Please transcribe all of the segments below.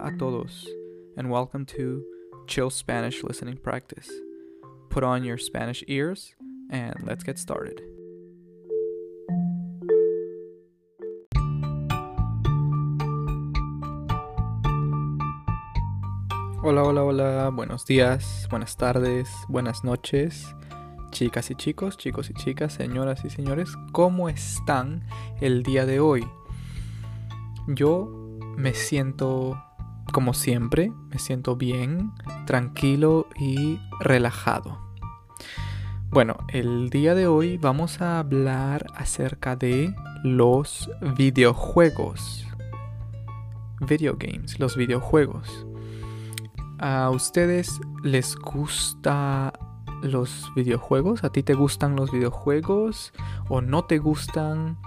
A todos, and welcome to Chill Spanish Listening Practice. Put on your Spanish ears, and let's get started. Hola, hola, hola, buenos días, buenas tardes, buenas noches, chicas y chicos, chicos y chicas, señoras y señores, ¿cómo están el día de hoy? Yo me siento como siempre, me siento bien, tranquilo y relajado. Bueno, el día de hoy vamos a hablar acerca de los videojuegos. Video games, los videojuegos. ¿A ustedes les gusta los videojuegos? ¿A ti te gustan los videojuegos o no te gustan?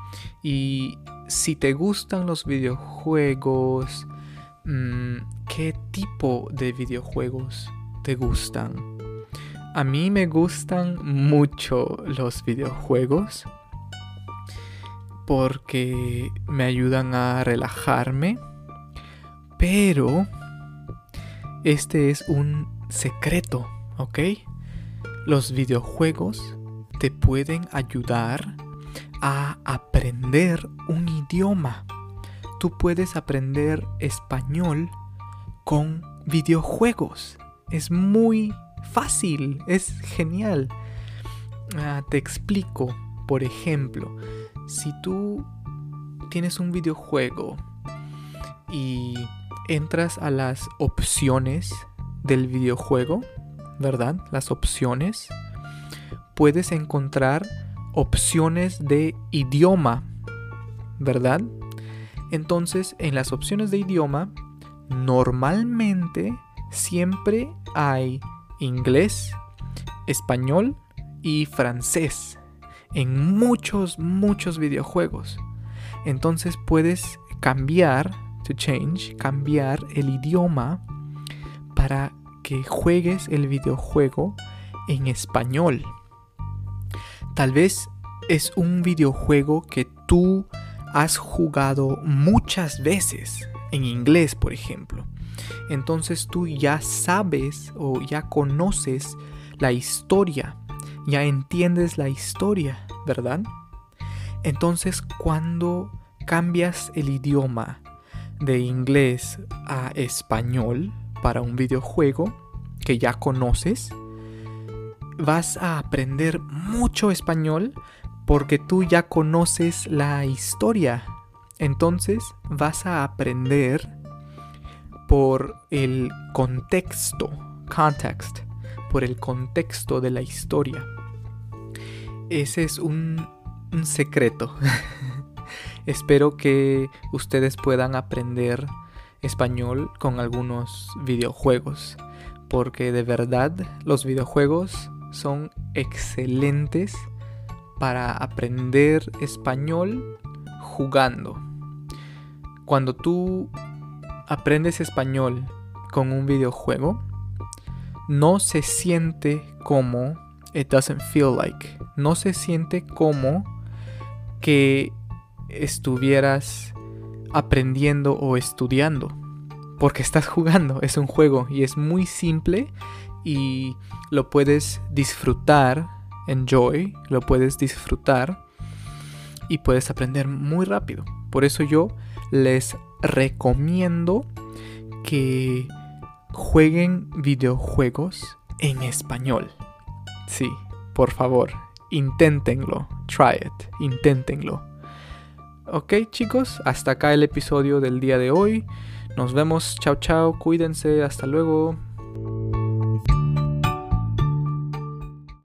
Y si te gustan los videojuegos, mm, ¿qué tipo de videojuegos te gustan? A mí me gustan mucho los videojuegos porque me ayudan a relajarme, pero este es un secreto, ¿ok? Los videojuegos te pueden ayudar a aprender un idioma. Tú puedes aprender español con videojuegos. Es muy fácil, es genial. Ah, te explico, por ejemplo, si tú tienes un videojuego y entras a las opciones del videojuego, ¿verdad? Las opciones, puedes encontrar opciones de idioma, ¿verdad? Entonces, en las opciones de idioma, normalmente siempre hay inglés, español y francés en muchos, muchos videojuegos. Entonces puedes cambiar to change, cambiar el idioma para que juegues el videojuego en español. Tal vez es un videojuego que tú has jugado muchas veces, en inglés por ejemplo. Entonces tú ya sabes o ya conoces la historia, ya entiendes la historia, ¿verdad? Entonces cuando cambias el idioma de inglés a español para un videojuego que ya conoces, vas a aprender mucho español porque tú ya conoces la historia. Entonces vas a aprender por el contexto, context, por el contexto de la historia. Ese es un, un secreto. Espero que ustedes puedan aprender español con algunos videojuegos, porque de verdad los videojuegos son excelentes para aprender español jugando. Cuando tú aprendes español con un videojuego, no se siente como it doesn't feel like. No se siente como que estuvieras aprendiendo o estudiando. Porque estás jugando, es un juego y es muy simple y lo puedes disfrutar, enjoy, lo puedes disfrutar y puedes aprender muy rápido. Por eso yo les recomiendo que jueguen videojuegos en español. Sí, por favor, inténtenlo, try it, inténtenlo. Ok chicos, hasta acá el episodio del día de hoy. Nos vemos, chao chao, cuídense, hasta luego.